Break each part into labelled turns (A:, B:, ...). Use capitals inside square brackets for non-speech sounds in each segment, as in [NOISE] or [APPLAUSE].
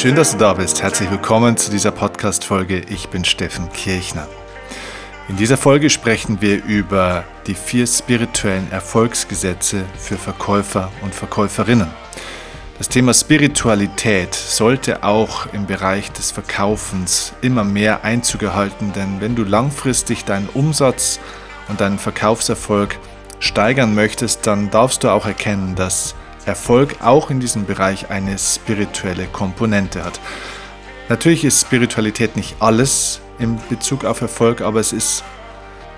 A: Schön, dass du da bist. Herzlich willkommen zu dieser Podcast-Folge. Ich bin Steffen Kirchner. In dieser Folge sprechen wir über die vier spirituellen Erfolgsgesetze für Verkäufer und Verkäuferinnen. Das Thema Spiritualität sollte auch im Bereich des Verkaufens immer mehr Einzug erhalten, denn wenn du langfristig deinen Umsatz und deinen Verkaufserfolg steigern möchtest, dann darfst du auch erkennen, dass Erfolg auch in diesem Bereich eine spirituelle Komponente hat. Natürlich ist Spiritualität nicht alles in Bezug auf Erfolg, aber es ist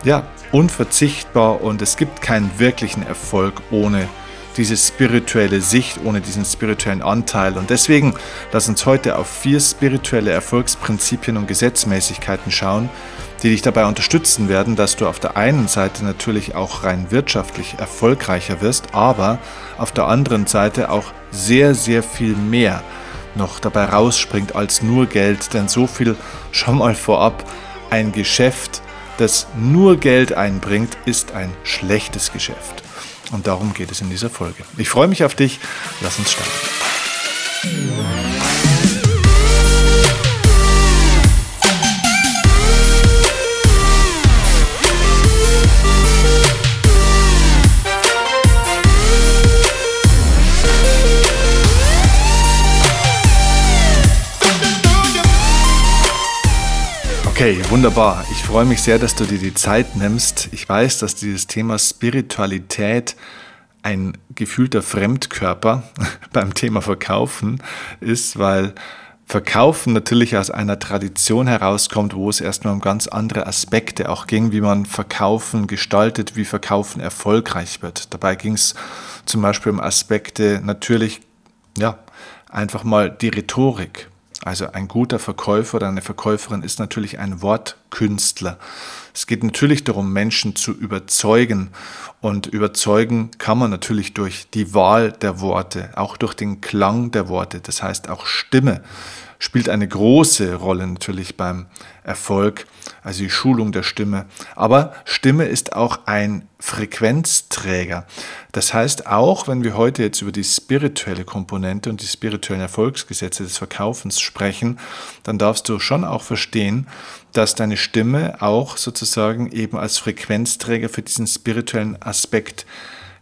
A: ja unverzichtbar und es gibt keinen wirklichen Erfolg ohne diese spirituelle Sicht, ohne diesen spirituellen Anteil. Und deswegen lass uns heute auf vier spirituelle Erfolgsprinzipien und Gesetzmäßigkeiten schauen, die dich dabei unterstützen werden, dass du auf der einen Seite natürlich auch rein wirtschaftlich erfolgreicher wirst, aber auf der anderen Seite auch sehr, sehr viel mehr noch dabei rausspringt als nur Geld. Denn so viel schon mal vorab, ein Geschäft, das nur Geld einbringt, ist ein schlechtes Geschäft. Und darum geht es in dieser Folge. Ich freue mich auf dich. Lass uns starten. Okay, wunderbar. Ich freue mich sehr, dass du dir die Zeit nimmst. Ich weiß, dass dieses Thema Spiritualität ein gefühlter Fremdkörper [LAUGHS] beim Thema Verkaufen ist, weil Verkaufen natürlich aus einer Tradition herauskommt, wo es erstmal um ganz andere Aspekte auch ging, wie man Verkaufen gestaltet, wie Verkaufen erfolgreich wird. Dabei ging es zum Beispiel um Aspekte natürlich, ja, einfach mal die Rhetorik. Also ein guter Verkäufer oder eine Verkäuferin ist natürlich ein Wortkünstler. Es geht natürlich darum, Menschen zu überzeugen. Und überzeugen kann man natürlich durch die Wahl der Worte, auch durch den Klang der Worte. Das heißt, auch Stimme spielt eine große Rolle natürlich beim Erfolg, also die Schulung der Stimme. Aber Stimme ist auch ein Frequenzträger. Das heißt, auch wenn wir heute jetzt über die spirituelle Komponente und die spirituellen Erfolgsgesetze des Verkaufens sprechen, dann darfst du schon auch verstehen, dass deine Stimme auch sozusagen eben als Frequenzträger für diesen spirituellen Aspekt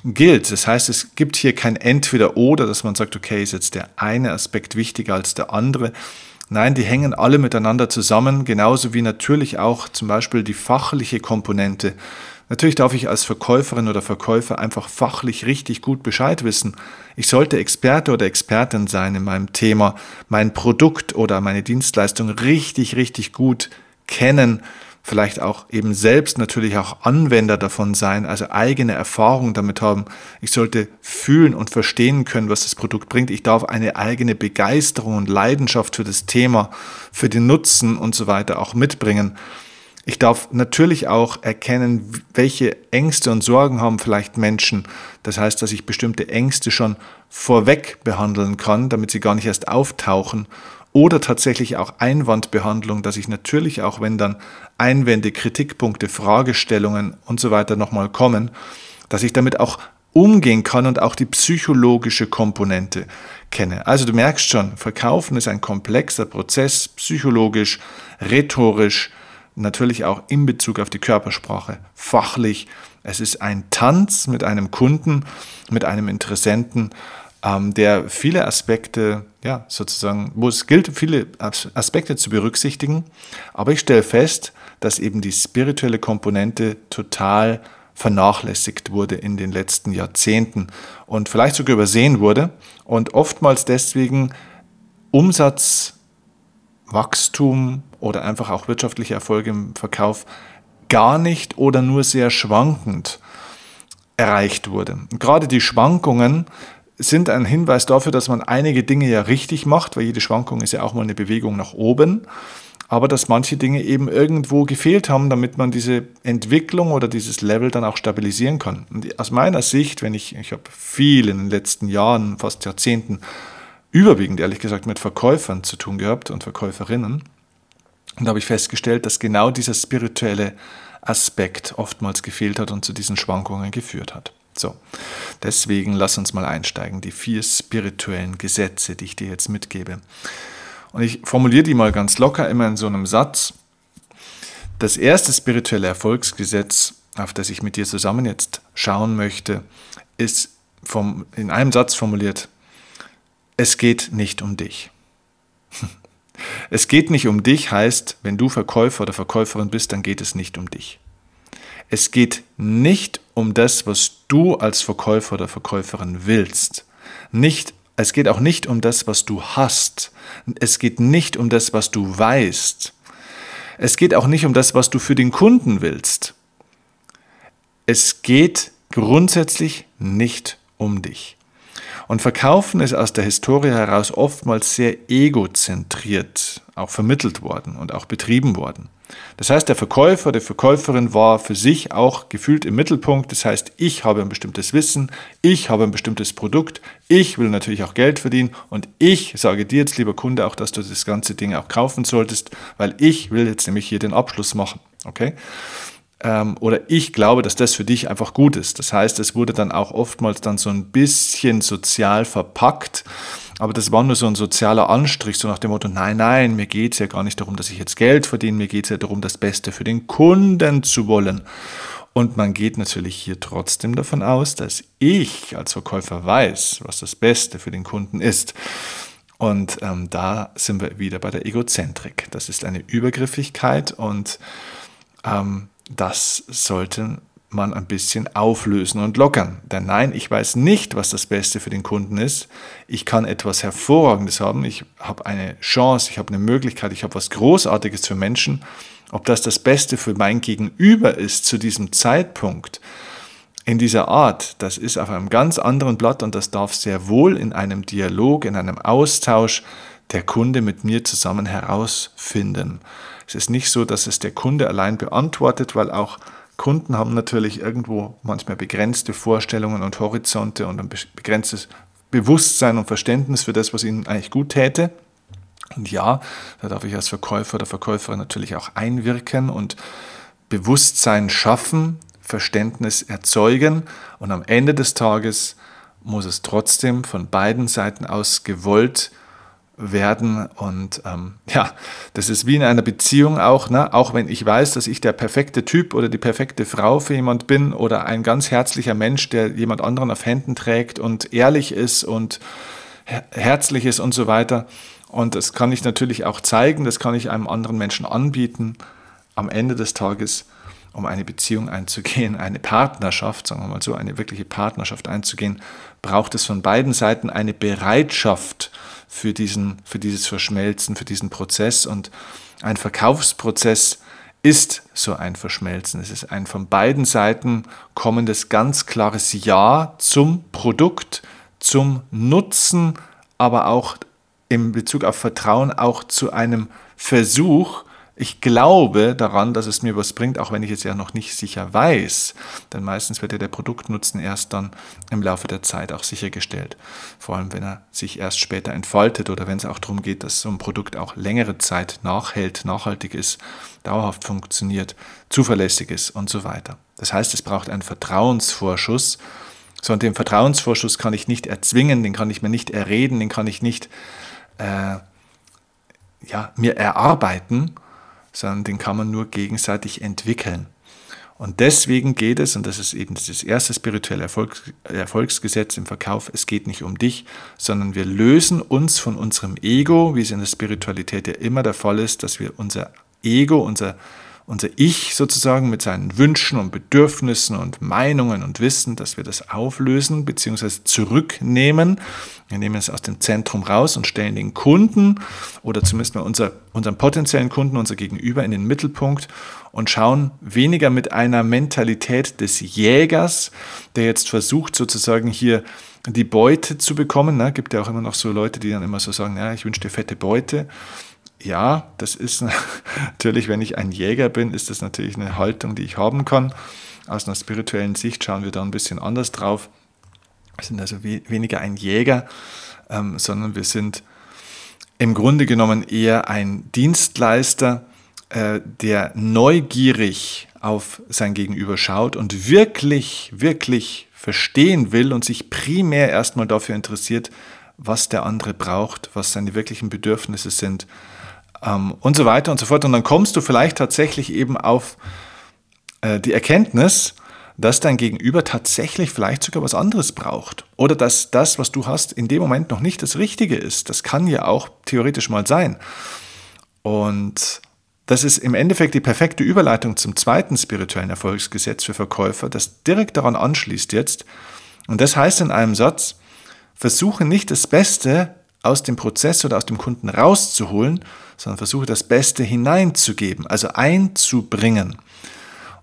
A: gilt. Das heißt, es gibt hier kein Entweder-Oder, dass man sagt, okay, ist jetzt der eine Aspekt wichtiger als der andere. Nein, die hängen alle miteinander zusammen, genauso wie natürlich auch zum Beispiel die fachliche Komponente. Natürlich darf ich als Verkäuferin oder Verkäufer einfach fachlich richtig gut Bescheid wissen. Ich sollte Experte oder Expertin sein in meinem Thema, mein Produkt oder meine Dienstleistung richtig, richtig gut kennen vielleicht auch eben selbst natürlich auch Anwender davon sein, also eigene Erfahrungen damit haben. Ich sollte fühlen und verstehen können, was das Produkt bringt. Ich darf eine eigene Begeisterung und Leidenschaft für das Thema, für den Nutzen und so weiter auch mitbringen. Ich darf natürlich auch erkennen, welche Ängste und Sorgen haben vielleicht Menschen. Das heißt, dass ich bestimmte Ängste schon vorweg behandeln kann, damit sie gar nicht erst auftauchen oder tatsächlich auch Einwandbehandlung, dass ich natürlich auch, wenn dann Einwände, Kritikpunkte, Fragestellungen und so weiter nochmal kommen, dass ich damit auch umgehen kann und auch die psychologische Komponente kenne. Also du merkst schon, Verkaufen ist ein komplexer Prozess, psychologisch, rhetorisch, natürlich auch in Bezug auf die Körpersprache, fachlich. Es ist ein Tanz mit einem Kunden, mit einem Interessenten ähm, der viele Aspekte, ja, sozusagen, wo es gilt, viele Aspekte zu berücksichtigen. Aber ich stelle fest, dass eben die spirituelle Komponente total vernachlässigt wurde in den letzten Jahrzehnten und vielleicht sogar übersehen wurde und oftmals deswegen Umsatzwachstum oder einfach auch wirtschaftliche Erfolge im Verkauf gar nicht oder nur sehr schwankend erreicht wurde. Gerade die Schwankungen sind ein Hinweis dafür, dass man einige Dinge ja richtig macht, weil jede Schwankung ist ja auch mal eine Bewegung nach oben, aber dass manche Dinge eben irgendwo gefehlt haben, damit man diese Entwicklung oder dieses Level dann auch stabilisieren kann. Und aus meiner Sicht, wenn ich, ich habe viel in den letzten Jahren, fast Jahrzehnten, überwiegend ehrlich gesagt mit Verkäufern zu tun gehabt und Verkäuferinnen, und da habe ich festgestellt, dass genau dieser spirituelle Aspekt oftmals gefehlt hat und zu diesen Schwankungen geführt hat. So, deswegen lass uns mal einsteigen. Die vier spirituellen Gesetze, die ich dir jetzt mitgebe. Und ich formuliere die mal ganz locker immer in so einem Satz. Das erste spirituelle Erfolgsgesetz, auf das ich mit dir zusammen jetzt schauen möchte, ist vom, in einem Satz formuliert, es geht nicht um dich. [LAUGHS] Es geht nicht um dich heißt, wenn du Verkäufer oder Verkäuferin bist, dann geht es nicht um dich. Es geht nicht um das, was du als Verkäufer oder Verkäuferin willst. Nicht, es geht auch nicht um das, was du hast. Es geht nicht um das, was du weißt. Es geht auch nicht um das, was du für den Kunden willst. Es geht grundsätzlich nicht um dich. Und Verkaufen ist aus der Historie heraus oftmals sehr egozentriert auch vermittelt worden und auch betrieben worden. Das heißt, der Verkäufer, die Verkäuferin war für sich auch gefühlt im Mittelpunkt. Das heißt, ich habe ein bestimmtes Wissen, ich habe ein bestimmtes Produkt, ich will natürlich auch Geld verdienen und ich sage dir jetzt, lieber Kunde, auch, dass du das ganze Ding auch kaufen solltest, weil ich will jetzt nämlich hier den Abschluss machen. Okay? Ähm, oder ich glaube, dass das für dich einfach gut ist. Das heißt, es wurde dann auch oftmals dann so ein bisschen sozial verpackt. Aber das war nur so ein sozialer Anstrich, so nach dem Motto, nein, nein, mir geht es ja gar nicht darum, dass ich jetzt Geld verdiene, mir geht es ja darum, das Beste für den Kunden zu wollen. Und man geht natürlich hier trotzdem davon aus, dass ich als Verkäufer weiß, was das Beste für den Kunden ist. Und ähm, da sind wir wieder bei der Egozentrik. Das ist eine Übergriffigkeit und ähm, das sollte man ein bisschen auflösen und lockern. Denn nein, ich weiß nicht, was das Beste für den Kunden ist. Ich kann etwas Hervorragendes haben. Ich habe eine Chance, ich habe eine Möglichkeit, ich habe was Großartiges für Menschen. Ob das das Beste für mein Gegenüber ist zu diesem Zeitpunkt, in dieser Art, das ist auf einem ganz anderen Blatt und das darf sehr wohl in einem Dialog, in einem Austausch der Kunde mit mir zusammen herausfinden. Es ist nicht so, dass es der Kunde allein beantwortet, weil auch Kunden haben natürlich irgendwo manchmal begrenzte Vorstellungen und Horizonte und ein begrenztes Bewusstsein und Verständnis für das, was ihnen eigentlich gut täte. Und ja, da darf ich als Verkäufer oder Verkäuferin natürlich auch einwirken und Bewusstsein schaffen, Verständnis erzeugen und am Ende des Tages muss es trotzdem von beiden Seiten aus gewollt werden. Und ähm, ja, das ist wie in einer Beziehung auch, ne? auch wenn ich weiß, dass ich der perfekte Typ oder die perfekte Frau für jemand bin oder ein ganz herzlicher Mensch, der jemand anderen auf Händen trägt und ehrlich ist und herzlich ist und so weiter. Und das kann ich natürlich auch zeigen, das kann ich einem anderen Menschen anbieten. Am Ende des Tages, um eine Beziehung einzugehen, eine Partnerschaft, sagen wir mal so, eine wirkliche Partnerschaft einzugehen, braucht es von beiden Seiten eine Bereitschaft, für, diesen, für dieses Verschmelzen, für diesen Prozess. Und ein Verkaufsprozess ist so ein Verschmelzen. Es ist ein von beiden Seiten kommendes ganz klares Ja zum Produkt, zum Nutzen, aber auch in Bezug auf Vertrauen auch zu einem Versuch, ich glaube daran, dass es mir was bringt, auch wenn ich es ja noch nicht sicher weiß. Denn meistens wird ja der Produktnutzen erst dann im Laufe der Zeit auch sichergestellt. Vor allem, wenn er sich erst später entfaltet oder wenn es auch darum geht, dass so ein Produkt auch längere Zeit nachhält, nachhaltig ist, dauerhaft funktioniert, zuverlässig ist und so weiter. Das heißt, es braucht einen Vertrauensvorschuss. So, und den Vertrauensvorschuss kann ich nicht erzwingen, den kann ich mir nicht erreden, den kann ich nicht äh, ja, mir erarbeiten, sondern den kann man nur gegenseitig entwickeln. Und deswegen geht es, und das ist eben das erste spirituelle Erfolgs Erfolgsgesetz im Verkauf, es geht nicht um dich, sondern wir lösen uns von unserem Ego, wie es in der Spiritualität ja immer der Fall ist, dass wir unser Ego, unser unser Ich sozusagen mit seinen Wünschen und Bedürfnissen und Meinungen und Wissen, dass wir das auflösen bzw. zurücknehmen. Wir nehmen es aus dem Zentrum raus und stellen den Kunden oder zumindest mal unser, unseren potenziellen Kunden, unser Gegenüber in den Mittelpunkt und schauen weniger mit einer Mentalität des Jägers, der jetzt versucht sozusagen hier die Beute zu bekommen. Ne? Gibt ja auch immer noch so Leute, die dann immer so sagen, ja, ich wünsche dir fette Beute ja, das ist [LAUGHS] natürlich, wenn ich ein Jäger bin, ist das natürlich eine Haltung, die ich haben kann. Aus einer spirituellen Sicht schauen wir da ein bisschen anders drauf. Wir sind also weniger ein Jäger, ähm, sondern wir sind im Grunde genommen eher ein Dienstleister, äh, der neugierig auf sein Gegenüber schaut und wirklich, wirklich verstehen will und sich primär erstmal dafür interessiert, was der andere braucht, was seine wirklichen Bedürfnisse sind ähm, und so weiter und so fort. Und dann kommst du vielleicht tatsächlich eben auf äh, die Erkenntnis, dass dein Gegenüber tatsächlich vielleicht sogar was anderes braucht. Oder dass das, was du hast, in dem Moment noch nicht das Richtige ist. Das kann ja auch theoretisch mal sein. Und das ist im Endeffekt die perfekte Überleitung zum zweiten spirituellen Erfolgsgesetz für Verkäufer, das direkt daran anschließt jetzt. Und das heißt in einem Satz, versuche nicht das Beste aus dem Prozess oder aus dem Kunden rauszuholen, sondern versuche das Beste hineinzugeben, also einzubringen.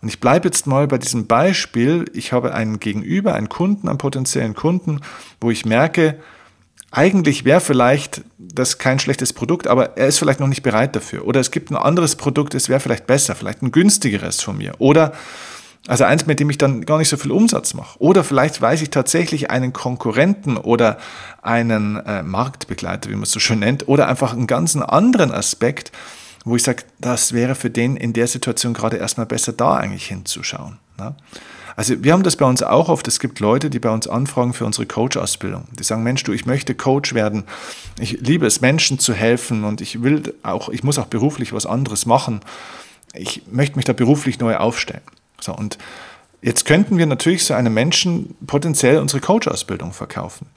A: Und ich bleibe jetzt mal bei diesem Beispiel. Ich habe einen Gegenüber, einen Kunden, einen potenziellen Kunden, wo ich merke, eigentlich wäre vielleicht das kein schlechtes Produkt, aber er ist vielleicht noch nicht bereit dafür. Oder es gibt ein anderes Produkt, es wäre vielleicht besser, vielleicht ein günstigeres von mir. Oder also eins, mit dem ich dann gar nicht so viel Umsatz mache. Oder vielleicht weiß ich tatsächlich einen Konkurrenten oder einen äh, Marktbegleiter, wie man es so schön nennt, oder einfach einen ganz anderen Aspekt, wo ich sage, das wäre für den in der Situation gerade erstmal besser da eigentlich hinzuschauen. Ne? Also wir haben das bei uns auch oft. Es gibt Leute, die bei uns anfragen für unsere Coach-Ausbildung. Die sagen, Mensch, du, ich möchte Coach werden. Ich liebe es, Menschen zu helfen und ich will auch, ich muss auch beruflich was anderes machen. Ich möchte mich da beruflich neu aufstellen. So, und jetzt könnten wir natürlich so einem Menschen potenziell unsere Coach-Ausbildung verkaufen.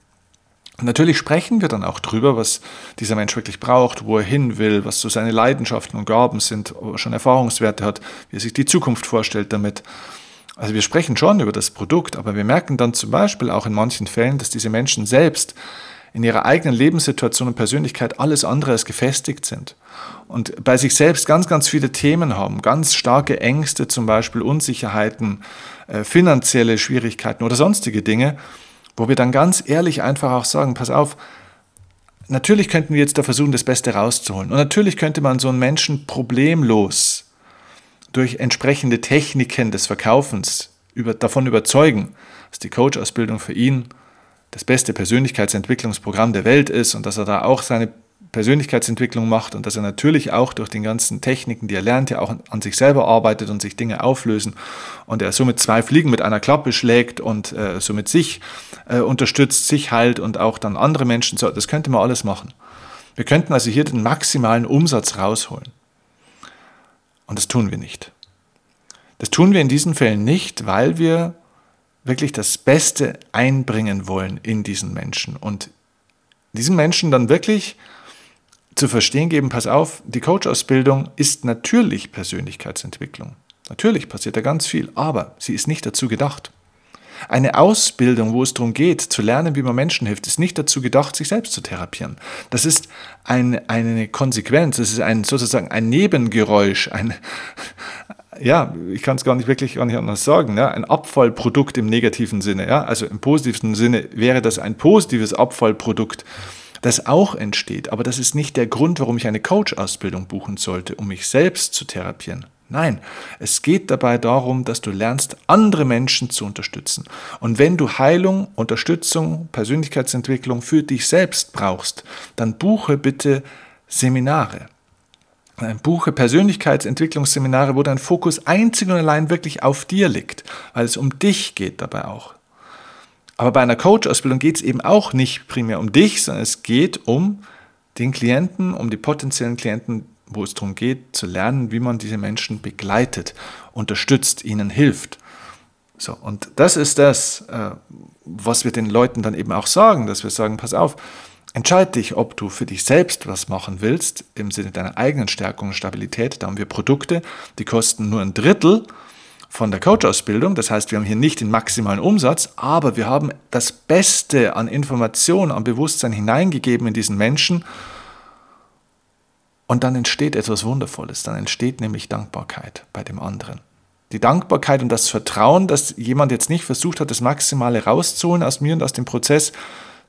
A: Und natürlich sprechen wir dann auch drüber, was dieser Mensch wirklich braucht, wo er hin will, was so seine Leidenschaften und Gaben sind, ob er schon Erfahrungswerte hat, wie er sich die Zukunft vorstellt damit. Also wir sprechen schon über das Produkt, aber wir merken dann zum Beispiel auch in manchen Fällen, dass diese Menschen selbst in ihrer eigenen Lebenssituation und Persönlichkeit alles andere als gefestigt sind und bei sich selbst ganz, ganz viele Themen haben, ganz starke Ängste, zum Beispiel Unsicherheiten, äh, finanzielle Schwierigkeiten oder sonstige Dinge, wo wir dann ganz ehrlich einfach auch sagen, pass auf, natürlich könnten wir jetzt da versuchen, das Beste rauszuholen. Und natürlich könnte man so einen Menschen problemlos durch entsprechende Techniken des Verkaufens über, davon überzeugen, dass die Coach-Ausbildung für ihn das beste Persönlichkeitsentwicklungsprogramm der Welt ist und dass er da auch seine Persönlichkeitsentwicklung macht und dass er natürlich auch durch die ganzen Techniken, die er lernt, ja auch an sich selber arbeitet und sich Dinge auflösen und er somit zwei Fliegen mit einer Klappe schlägt und äh, somit sich äh, unterstützt, sich heilt und auch dann andere Menschen. So, das könnte man alles machen. Wir könnten also hier den maximalen Umsatz rausholen. Und das tun wir nicht. Das tun wir in diesen Fällen nicht, weil wir wirklich das Beste einbringen wollen in diesen Menschen und diesen Menschen dann wirklich zu verstehen geben, pass auf, die Coach-Ausbildung ist natürlich Persönlichkeitsentwicklung. Natürlich passiert da ganz viel, aber sie ist nicht dazu gedacht. Eine Ausbildung, wo es darum geht, zu lernen, wie man Menschen hilft, ist nicht dazu gedacht, sich selbst zu therapieren. Das ist ein, eine Konsequenz, es ist ein, sozusagen ein Nebengeräusch, ein, ja, ich kann es gar nicht wirklich gar nicht anders sagen, ja, ein Abfallprodukt im negativen Sinne. Ja? Also im positiven Sinne wäre das ein positives Abfallprodukt das auch entsteht. Aber das ist nicht der Grund, warum ich eine Coach-Ausbildung buchen sollte, um mich selbst zu therapieren. Nein, es geht dabei darum, dass du lernst, andere Menschen zu unterstützen. Und wenn du Heilung, Unterstützung, Persönlichkeitsentwicklung für dich selbst brauchst, dann buche bitte Seminare. Buche Persönlichkeitsentwicklungsseminare, wo dein Fokus einzig und allein wirklich auf dir liegt, weil es um dich geht dabei auch. Aber bei einer Coach-Ausbildung geht es eben auch nicht primär um dich, sondern es geht um den Klienten, um die potenziellen Klienten, wo es darum geht, zu lernen, wie man diese Menschen begleitet, unterstützt, ihnen hilft. So, und das ist das, äh, was wir den Leuten dann eben auch sagen, dass wir sagen, pass auf, entscheid dich, ob du für dich selbst was machen willst, im Sinne deiner eigenen Stärkung und Stabilität. Da haben wir Produkte, die kosten nur ein Drittel von der Coach-Ausbildung. Das heißt, wir haben hier nicht den maximalen Umsatz, aber wir haben das Beste an Informationen, an Bewusstsein hineingegeben in diesen Menschen. Und dann entsteht etwas Wundervolles. Dann entsteht nämlich Dankbarkeit bei dem anderen. Die Dankbarkeit und das Vertrauen, dass jemand jetzt nicht versucht hat, das Maximale rauszuholen aus mir und aus dem Prozess,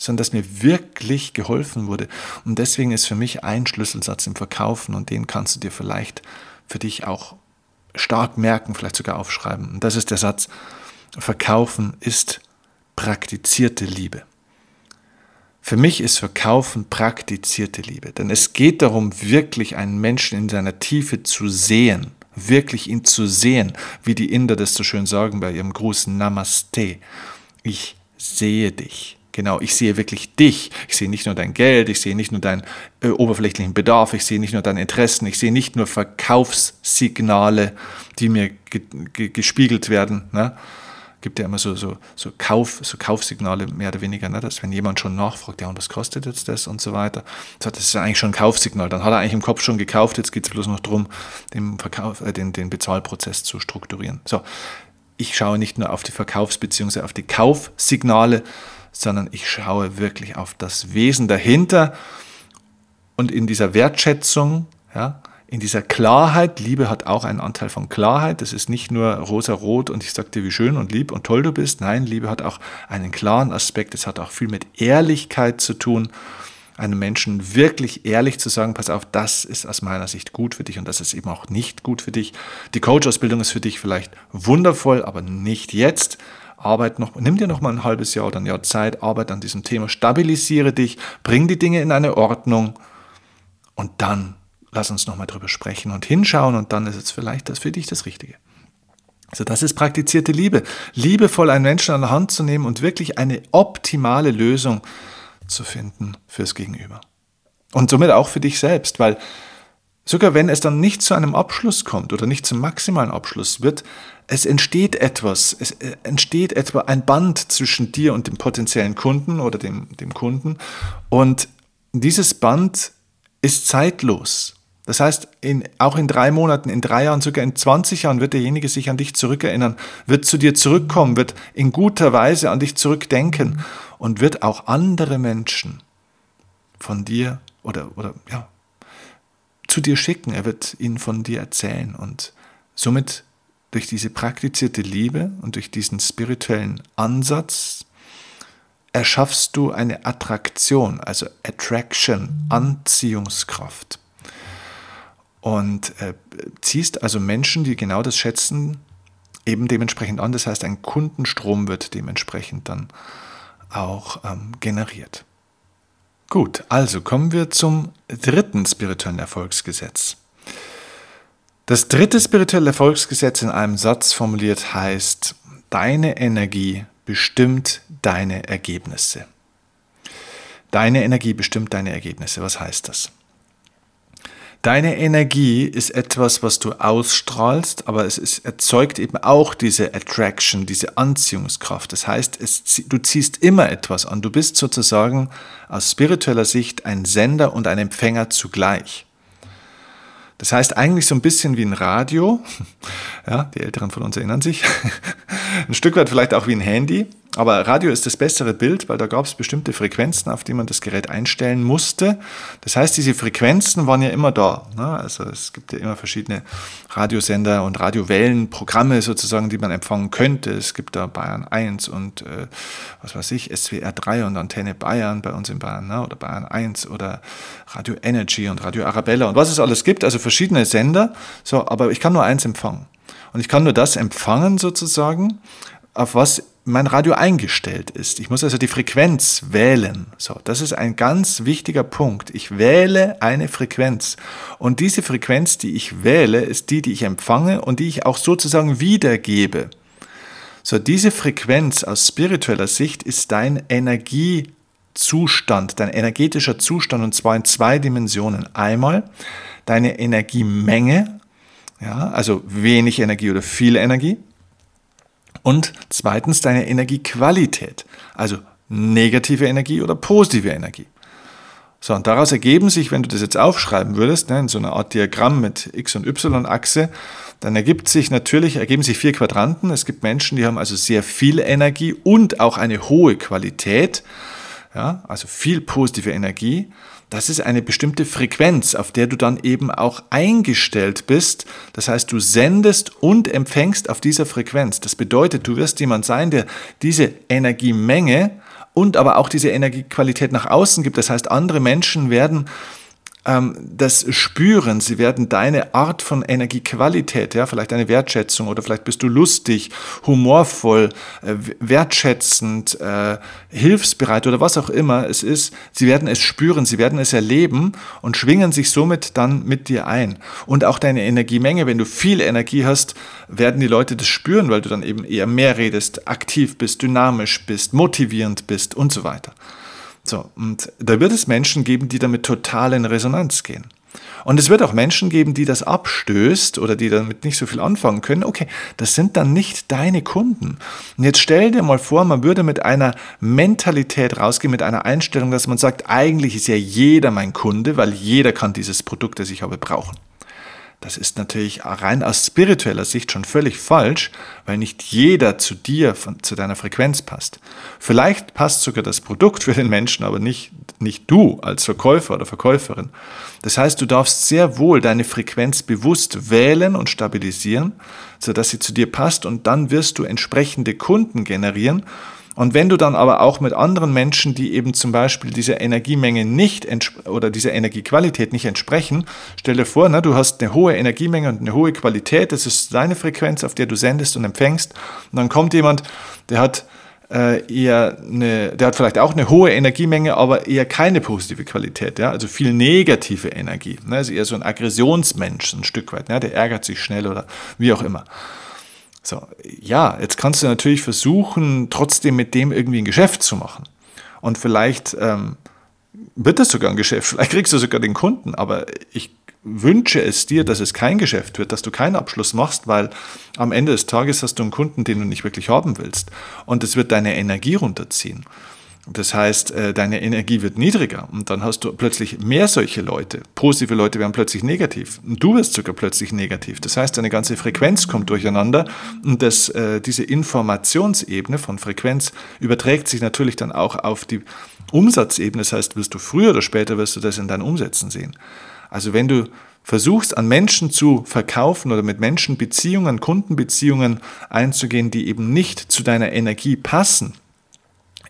A: sondern dass mir wirklich geholfen wurde. Und deswegen ist für mich ein Schlüsselsatz im Verkaufen und den kannst du dir vielleicht für dich auch stark merken, vielleicht sogar aufschreiben. Und das ist der Satz, Verkaufen ist praktizierte Liebe. Für mich ist Verkaufen praktizierte Liebe, denn es geht darum, wirklich einen Menschen in seiner Tiefe zu sehen, wirklich ihn zu sehen, wie die Inder das so schön sagen bei ihrem großen Namaste. Ich sehe dich. Genau, ich sehe wirklich dich. Ich sehe nicht nur dein Geld, ich sehe nicht nur deinen äh, oberflächlichen Bedarf, ich sehe nicht nur deine Interessen, ich sehe nicht nur Verkaufssignale, die mir ge ge gespiegelt werden. Ne? Gibt ja immer so, so, so, Kauf, so Kaufsignale mehr oder weniger, ne? dass wenn jemand schon nachfragt, ja, und was kostet jetzt das und so weiter, das ist eigentlich schon ein Kaufsignal. Dann hat er eigentlich im Kopf schon gekauft, jetzt geht es bloß noch darum, den, Verkauf, äh, den, den Bezahlprozess zu strukturieren. So, ich schaue nicht nur auf die Verkaufs- bzw. auf die Kaufsignale, sondern ich schaue wirklich auf das Wesen dahinter und in dieser Wertschätzung, ja, in dieser Klarheit, Liebe hat auch einen Anteil von Klarheit, das ist nicht nur rosa-rot und ich sage dir, wie schön und lieb und toll du bist, nein, Liebe hat auch einen klaren Aspekt, es hat auch viel mit Ehrlichkeit zu tun, einem Menschen wirklich ehrlich zu sagen, pass auf, das ist aus meiner Sicht gut für dich und das ist eben auch nicht gut für dich. Die Coach-Ausbildung ist für dich vielleicht wundervoll, aber nicht jetzt. Arbeit noch, nimm dir noch mal ein halbes Jahr oder ein Jahr Zeit, arbeite an diesem Thema, stabilisiere dich, bring die Dinge in eine Ordnung und dann lass uns noch mal drüber sprechen und hinschauen und dann ist es vielleicht das für dich das Richtige. Also das ist praktizierte Liebe. Liebevoll einen Menschen an der Hand zu nehmen und wirklich eine optimale Lösung zu finden fürs Gegenüber. Und somit auch für dich selbst, weil sogar wenn es dann nicht zu einem Abschluss kommt oder nicht zum maximalen Abschluss, wird es entsteht etwas, es äh, entsteht etwa ein Band zwischen dir und dem potenziellen Kunden oder dem, dem Kunden. Und dieses Band ist zeitlos. Das heißt, in, auch in drei Monaten, in drei Jahren, sogar in 20 Jahren wird derjenige sich an dich zurückerinnern, wird zu dir zurückkommen, wird in guter Weise an dich zurückdenken und wird auch andere Menschen von dir oder, oder ja, zu dir schicken. Er wird ihnen von dir erzählen und somit durch diese praktizierte Liebe und durch diesen spirituellen Ansatz erschaffst du eine Attraktion, also Attraction, Anziehungskraft. Und äh, ziehst also Menschen, die genau das schätzen, eben dementsprechend an. Das heißt, ein Kundenstrom wird dementsprechend dann auch ähm, generiert. Gut, also kommen wir zum dritten spirituellen Erfolgsgesetz. Das dritte spirituelle Erfolgsgesetz in einem Satz formuliert heißt, deine Energie bestimmt deine Ergebnisse. Deine Energie bestimmt deine Ergebnisse. Was heißt das? Deine Energie ist etwas, was du ausstrahlst, aber es ist, erzeugt eben auch diese Attraction, diese Anziehungskraft. Das heißt, es, du ziehst immer etwas an. Du bist sozusagen aus spiritueller Sicht ein Sender und ein Empfänger zugleich. Das heißt eigentlich so ein bisschen wie ein Radio. [LAUGHS] Ja, die Älteren von uns erinnern sich. [LAUGHS] Ein Stück weit vielleicht auch wie ein Handy. Aber Radio ist das bessere Bild, weil da gab es bestimmte Frequenzen, auf die man das Gerät einstellen musste. Das heißt, diese Frequenzen waren ja immer da. Ne? Also es gibt ja immer verschiedene Radiosender und Radiowellenprogramme sozusagen, die man empfangen könnte. Es gibt da Bayern 1 und äh, was weiß ich, SWR 3 und Antenne Bayern bei uns in Bayern ne? oder Bayern 1 oder Radio Energy und Radio Arabella und was es alles gibt. Also verschiedene Sender. So, aber ich kann nur eins empfangen. Und ich kann nur das empfangen sozusagen, auf was mein Radio eingestellt ist. Ich muss also die Frequenz wählen. So, das ist ein ganz wichtiger Punkt. Ich wähle eine Frequenz. Und diese Frequenz, die ich wähle, ist die, die ich empfange und die ich auch sozusagen wiedergebe. So, diese Frequenz aus spiritueller Sicht ist dein Energiezustand, dein energetischer Zustand und zwar in zwei Dimensionen. Einmal deine Energiemenge, ja, also wenig Energie oder viel Energie. Und zweitens deine Energiequalität, also negative Energie oder positive Energie. So, und daraus ergeben sich, wenn du das jetzt aufschreiben würdest, ne, in so einer Art Diagramm mit X- und Y-Achse, dann ergibt sich natürlich, ergeben sich vier Quadranten. Es gibt Menschen, die haben also sehr viel Energie und auch eine hohe Qualität, ja, also viel positive Energie das ist eine bestimmte Frequenz, auf der du dann eben auch eingestellt bist. Das heißt, du sendest und empfängst auf dieser Frequenz. Das bedeutet, du wirst jemand sein, der diese Energiemenge und aber auch diese Energiequalität nach außen gibt. Das heißt, andere Menschen werden ähm, das spüren, sie werden deine Art von Energiequalität, ja, vielleicht eine Wertschätzung oder vielleicht bist du lustig, humorvoll, äh, wertschätzend, äh, hilfsbereit oder was auch immer es ist, sie werden es spüren, sie werden es erleben und schwingen sich somit dann mit dir ein. Und auch deine Energiemenge, wenn du viel Energie hast, werden die Leute das spüren, weil du dann eben eher mehr redest, aktiv bist, dynamisch bist, motivierend bist und so weiter. So, und da wird es Menschen geben, die damit total in Resonanz gehen. Und es wird auch Menschen geben, die das abstößt oder die damit nicht so viel anfangen können. Okay, das sind dann nicht deine Kunden. Und jetzt stell dir mal vor, man würde mit einer Mentalität rausgehen, mit einer Einstellung, dass man sagt, eigentlich ist ja jeder mein Kunde, weil jeder kann dieses Produkt, das ich habe, brauchen. Das ist natürlich rein aus spiritueller Sicht schon völlig falsch, weil nicht jeder zu dir, von, zu deiner Frequenz passt. Vielleicht passt sogar das Produkt für den Menschen, aber nicht, nicht du als Verkäufer oder Verkäuferin. Das heißt, du darfst sehr wohl deine Frequenz bewusst wählen und stabilisieren, sodass sie zu dir passt und dann wirst du entsprechende Kunden generieren und wenn du dann aber auch mit anderen Menschen, die eben zum Beispiel dieser Energiemenge nicht oder dieser Energiequalität nicht entsprechen, stell dir vor, ne, du hast eine hohe Energiemenge und eine hohe Qualität, das ist deine Frequenz, auf der du sendest und empfängst. Und dann kommt jemand, der hat äh, eher eine, der hat vielleicht auch eine hohe Energiemenge, aber eher keine positive Qualität, ja, also viel negative Energie. Ne, also eher so ein Aggressionsmensch, ein Stück weit, ne, der ärgert sich schnell oder wie auch immer. So, ja, jetzt kannst du natürlich versuchen, trotzdem mit dem irgendwie ein Geschäft zu machen. Und vielleicht ähm, wird das sogar ein Geschäft, [LAUGHS] vielleicht kriegst du sogar den Kunden, aber ich wünsche es dir, dass es kein Geschäft wird, dass du keinen Abschluss machst, weil am Ende des Tages hast du einen Kunden, den du nicht wirklich haben willst. Und es wird deine Energie runterziehen. Das heißt, äh, deine Energie wird niedriger und dann hast du plötzlich mehr solche Leute. Positive Leute werden plötzlich negativ und du wirst sogar plötzlich negativ. Das heißt, deine ganze Frequenz kommt durcheinander und das, äh, diese Informationsebene von Frequenz überträgt sich natürlich dann auch auf die Umsatzebene. Das heißt, wirst du früher oder später wirst du das in deinen Umsätzen sehen. Also wenn du versuchst an Menschen zu verkaufen oder mit Menschen Beziehungen, Kundenbeziehungen einzugehen, die eben nicht zu deiner Energie passen,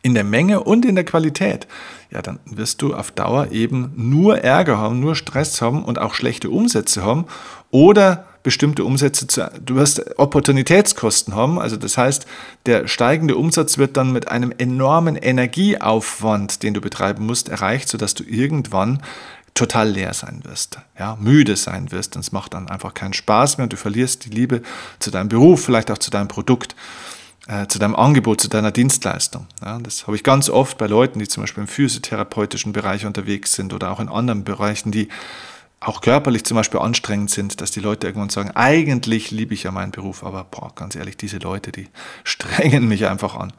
A: in der Menge und in der Qualität, ja, dann wirst du auf Dauer eben nur Ärger haben, nur Stress haben und auch schlechte Umsätze haben oder bestimmte Umsätze, zu, du wirst Opportunitätskosten haben, also das heißt, der steigende Umsatz wird dann mit einem enormen Energieaufwand, den du betreiben musst, erreicht, sodass du irgendwann total leer sein wirst, ja, müde sein wirst. Und es macht dann einfach keinen Spaß mehr und du verlierst die Liebe zu deinem Beruf, vielleicht auch zu deinem Produkt äh, zu deinem Angebot, zu deiner Dienstleistung. Ja, das habe ich ganz oft bei Leuten, die zum Beispiel im physiotherapeutischen Bereich unterwegs sind oder auch in anderen Bereichen, die auch körperlich zum Beispiel anstrengend sind, dass die Leute irgendwann sagen, eigentlich liebe ich ja meinen Beruf, aber boah, ganz ehrlich, diese Leute, die [LAUGHS] strengen mich einfach an.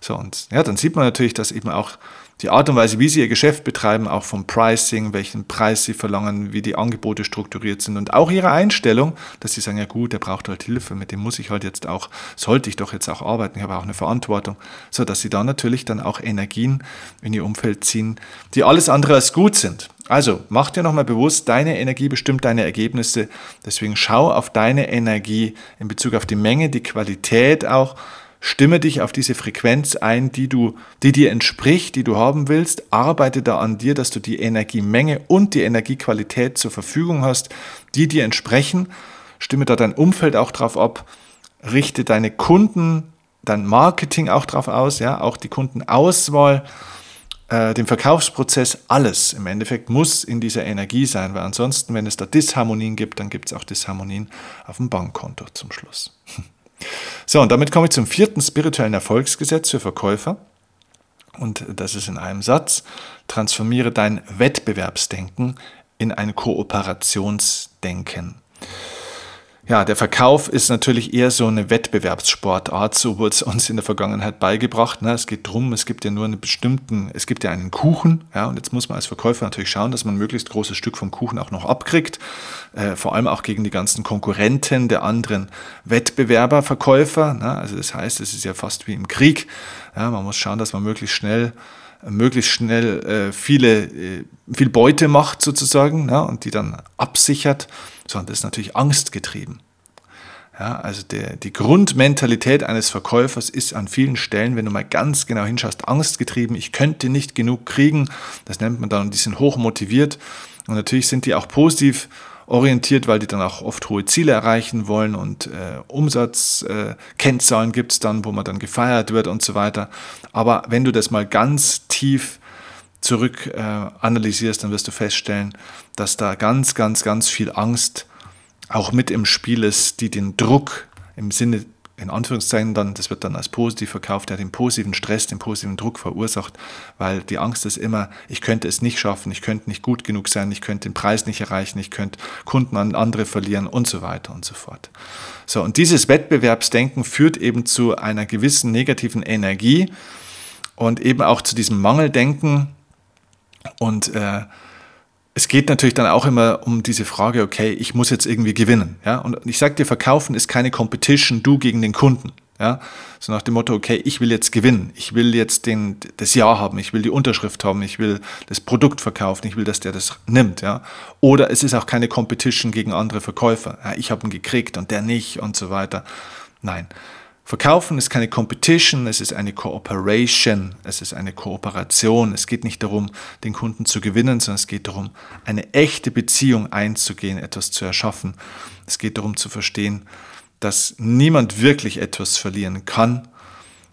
A: So, und ja, dann sieht man natürlich, dass eben auch die Art und Weise, wie sie ihr Geschäft betreiben, auch vom Pricing, welchen Preis sie verlangen, wie die Angebote strukturiert sind und auch ihre Einstellung, dass sie sagen, ja gut, der braucht halt Hilfe, mit dem muss ich halt jetzt auch, sollte ich doch jetzt auch arbeiten, ich habe auch eine Verantwortung, so dass sie da natürlich dann auch Energien in ihr Umfeld ziehen, die alles andere als gut sind. Also mach dir nochmal bewusst, deine Energie bestimmt deine Ergebnisse. Deswegen schau auf deine Energie in Bezug auf die Menge, die Qualität auch Stimme dich auf diese Frequenz ein, die, du, die dir entspricht, die du haben willst. Arbeite da an dir, dass du die Energiemenge und die Energiequalität zur Verfügung hast, die dir entsprechen. Stimme da dein Umfeld auch drauf ab. Richte deine Kunden, dein Marketing auch drauf aus, ja, auch die Kundenauswahl, äh, den Verkaufsprozess, alles im Endeffekt muss in dieser Energie sein, weil ansonsten, wenn es da Disharmonien gibt, dann gibt es auch Disharmonien auf dem Bankkonto zum Schluss. [LAUGHS] So, und damit komme ich zum vierten spirituellen Erfolgsgesetz für Verkäufer. Und das ist in einem Satz, transformiere dein Wettbewerbsdenken in ein Kooperationsdenken. Ja, der Verkauf ist natürlich eher so eine Wettbewerbssportart, so wurde es uns in der Vergangenheit beigebracht. Ne? Es geht darum, es gibt ja nur einen bestimmten, es gibt ja einen Kuchen, ja, und jetzt muss man als Verkäufer natürlich schauen, dass man ein möglichst großes Stück vom Kuchen auch noch abkriegt, äh, vor allem auch gegen die ganzen Konkurrenten der anderen Wettbewerber, Verkäufer. Ne? Also das heißt, es ist ja fast wie im Krieg. Man muss schauen, dass man möglichst schnell möglichst schnell äh, viele, äh, viel Beute macht sozusagen ja, und die dann absichert, sondern das ist natürlich angstgetrieben. Ja, also der, die Grundmentalität eines Verkäufers ist an vielen Stellen, wenn du mal ganz genau hinschaust, angstgetrieben. Ich könnte nicht genug kriegen. Das nennt man dann, die sind hoch motiviert Und natürlich sind die auch positiv orientiert, weil die dann auch oft hohe Ziele erreichen wollen und äh, Umsatzkennzahlen äh, gibt es dann, wo man dann gefeiert wird und so weiter. Aber wenn du das mal ganz tief zurück äh, analysierst, dann wirst du feststellen, dass da ganz, ganz, ganz viel Angst auch mit im Spiel ist, die den Druck im Sinne in Anführungszeichen dann, das wird dann als positiv verkauft, der den positiven Stress, den positiven Druck verursacht, weil die Angst ist immer, ich könnte es nicht schaffen, ich könnte nicht gut genug sein, ich könnte den Preis nicht erreichen, ich könnte Kunden an andere verlieren und so weiter und so fort. So, und dieses Wettbewerbsdenken führt eben zu einer gewissen negativen Energie und eben auch zu diesem Mangeldenken und äh, es geht natürlich dann auch immer um diese Frage, okay, ich muss jetzt irgendwie gewinnen. Ja? Und ich sage dir, verkaufen ist keine Competition, du gegen den Kunden. Ja? So nach dem Motto, okay, ich will jetzt gewinnen, ich will jetzt den, das Ja haben, ich will die Unterschrift haben, ich will das Produkt verkaufen, ich will, dass der das nimmt. Ja? Oder es ist auch keine Competition gegen andere Verkäufer. Ja, ich habe ihn gekriegt und der nicht und so weiter. Nein. Verkaufen ist keine Competition, es ist eine Cooperation, es ist eine Kooperation. Es geht nicht darum, den Kunden zu gewinnen, sondern es geht darum, eine echte Beziehung einzugehen, etwas zu erschaffen. Es geht darum zu verstehen, dass niemand wirklich etwas verlieren kann,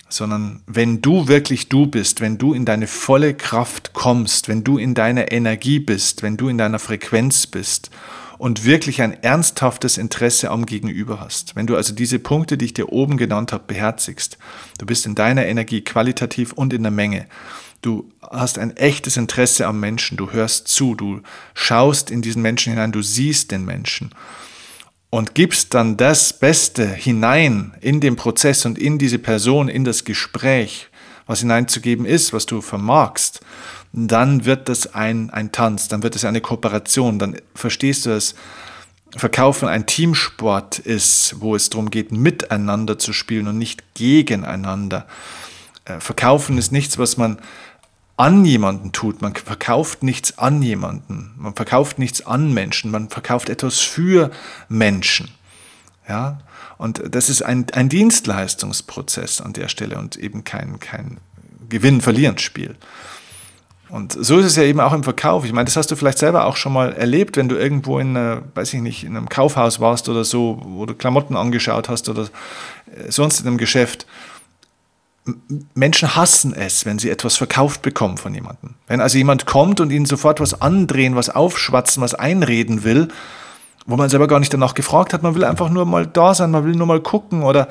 A: sondern wenn du wirklich du bist, wenn du in deine volle Kraft kommst, wenn du in deiner Energie bist, wenn du in deiner Frequenz bist und wirklich ein ernsthaftes Interesse am Gegenüber hast. Wenn du also diese Punkte, die ich dir oben genannt habe, beherzigst, du bist in deiner Energie qualitativ und in der Menge. Du hast ein echtes Interesse am Menschen, du hörst zu, du schaust in diesen Menschen hinein, du siehst den Menschen. Und gibst dann das Beste hinein in den Prozess und in diese Person, in das Gespräch, was hineinzugeben ist, was du vermagst, dann wird das ein, ein Tanz, dann wird es eine Kooperation, dann verstehst du, dass Verkaufen ein Teamsport ist, wo es darum geht, miteinander zu spielen und nicht gegeneinander. Äh, verkaufen ist nichts, was man an jemanden tut. Man verkauft nichts an jemanden. Man verkauft nichts an Menschen. Man verkauft etwas für Menschen. Ja? Und das ist ein, ein Dienstleistungsprozess an der Stelle und eben kein, kein Gewinn-Verlieren-Spiel. Und so ist es ja eben auch im Verkauf. Ich meine, das hast du vielleicht selber auch schon mal erlebt, wenn du irgendwo in, einer, weiß ich nicht, in einem Kaufhaus warst oder so, wo du Klamotten angeschaut hast oder äh, sonst in einem Geschäft. Menschen hassen es, wenn sie etwas verkauft bekommen von jemandem. Wenn also jemand kommt und ihnen sofort was andrehen, was aufschwatzen, was einreden will, wo man selber gar nicht danach gefragt hat, man will einfach nur mal da sein, man will nur mal gucken oder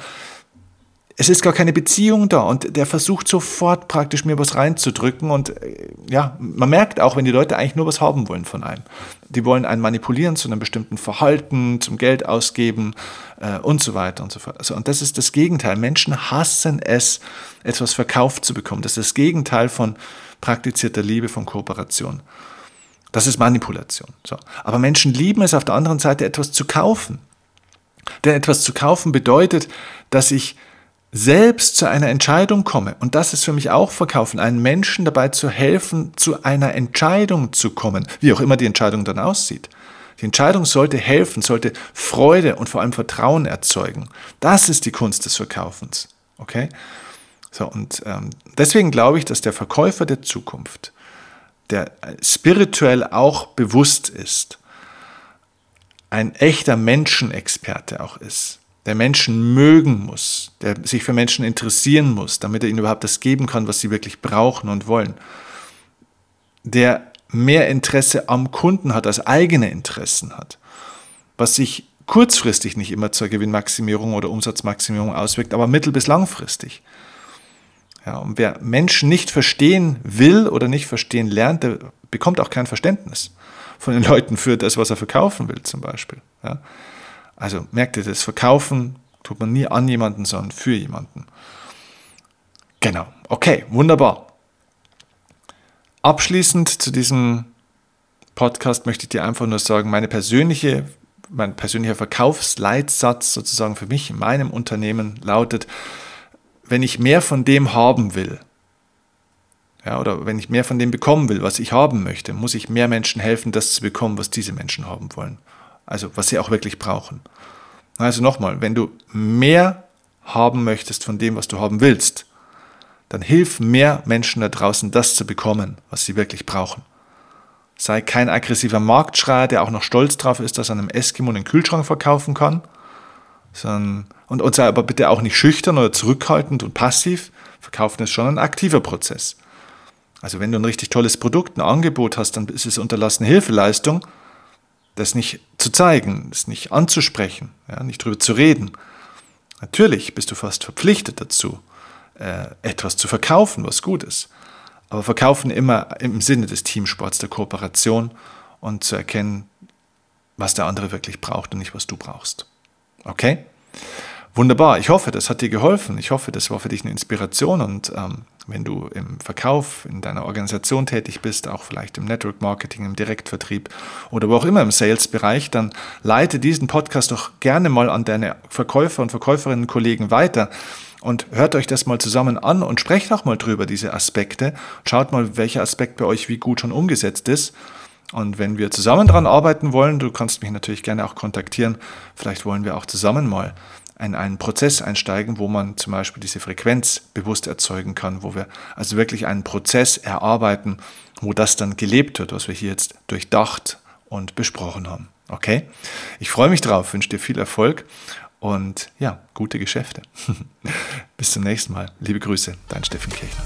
A: es ist gar keine Beziehung da und der versucht sofort praktisch mir was reinzudrücken und äh, ja, man merkt auch, wenn die Leute eigentlich nur was haben wollen von einem. Die wollen einen manipulieren zu einem bestimmten Verhalten, zum Geld ausgeben äh, und so weiter und so fort. Also, und das ist das Gegenteil. Menschen hassen es, etwas verkauft zu bekommen. Das ist das Gegenteil von praktizierter Liebe, von Kooperation. Das ist Manipulation. So. Aber Menschen lieben es auf der anderen Seite, etwas zu kaufen. Denn etwas zu kaufen bedeutet, dass ich selbst zu einer Entscheidung komme, und das ist für mich auch Verkaufen, einen Menschen dabei zu helfen, zu einer Entscheidung zu kommen, wie auch immer die Entscheidung dann aussieht. Die Entscheidung sollte helfen, sollte Freude und vor allem Vertrauen erzeugen. Das ist die Kunst des Verkaufens. Okay? So, und ähm, deswegen glaube ich, dass der Verkäufer der Zukunft, der spirituell auch bewusst ist, ein echter Menschenexperte auch ist der Menschen mögen muss, der sich für Menschen interessieren muss, damit er ihnen überhaupt das geben kann, was sie wirklich brauchen und wollen, der mehr Interesse am Kunden hat, als eigene Interessen hat, was sich kurzfristig nicht immer zur Gewinnmaximierung oder Umsatzmaximierung auswirkt, aber mittel- bis langfristig. Ja, und wer Menschen nicht verstehen will oder nicht verstehen lernt, der bekommt auch kein Verständnis von den Leuten für das, was er verkaufen will, zum Beispiel. Ja. Also merkt ihr das, verkaufen tut man nie an jemanden, sondern für jemanden. Genau, okay, wunderbar. Abschließend zu diesem Podcast möchte ich dir einfach nur sagen, meine persönliche, mein persönlicher Verkaufsleitsatz sozusagen für mich in meinem Unternehmen lautet, wenn ich mehr von dem haben will, ja, oder wenn ich mehr von dem bekommen will, was ich haben möchte, muss ich mehr Menschen helfen, das zu bekommen, was diese Menschen haben wollen. Also was sie auch wirklich brauchen. Also nochmal, wenn du mehr haben möchtest von dem, was du haben willst, dann hilf mehr Menschen da draußen, das zu bekommen, was sie wirklich brauchen. Sei kein aggressiver Marktschreier, der auch noch stolz drauf ist, dass er einem Eskimo einen Kühlschrank verkaufen kann. Und, und sei aber bitte auch nicht schüchtern oder zurückhaltend und passiv. Verkaufen ist schon ein aktiver Prozess. Also wenn du ein richtig tolles Produkt, ein Angebot hast, dann ist es unterlassene Hilfeleistung, das nicht zu zeigen, das nicht anzusprechen, ja, nicht drüber zu reden. Natürlich bist du fast verpflichtet dazu, äh, etwas zu verkaufen, was gut ist. Aber verkaufen immer im Sinne des Teamsports, der Kooperation und zu erkennen, was der andere wirklich braucht und nicht, was du brauchst. Okay? Wunderbar. Ich hoffe, das hat dir geholfen. Ich hoffe, das war für dich eine Inspiration und ähm, wenn du im Verkauf, in deiner Organisation tätig bist, auch vielleicht im Network Marketing, im Direktvertrieb oder wo auch immer im Sales-Bereich, dann leite diesen Podcast doch gerne mal an deine Verkäufer und Verkäuferinnen Kollegen weiter und hört euch das mal zusammen an und sprecht auch mal drüber, diese Aspekte. Schaut mal, welcher Aspekt bei euch wie gut schon umgesetzt ist. Und wenn wir zusammen daran arbeiten wollen, du kannst mich natürlich gerne auch kontaktieren. Vielleicht wollen wir auch zusammen mal in einen Prozess einsteigen, wo man zum Beispiel diese Frequenz bewusst erzeugen kann, wo wir also wirklich einen Prozess erarbeiten, wo das dann gelebt wird, was wir hier jetzt durchdacht und besprochen haben. Okay? Ich freue mich drauf, wünsche dir viel Erfolg und ja, gute Geschäfte. [LAUGHS] Bis zum nächsten Mal. Liebe Grüße, dein Steffen Kirchner.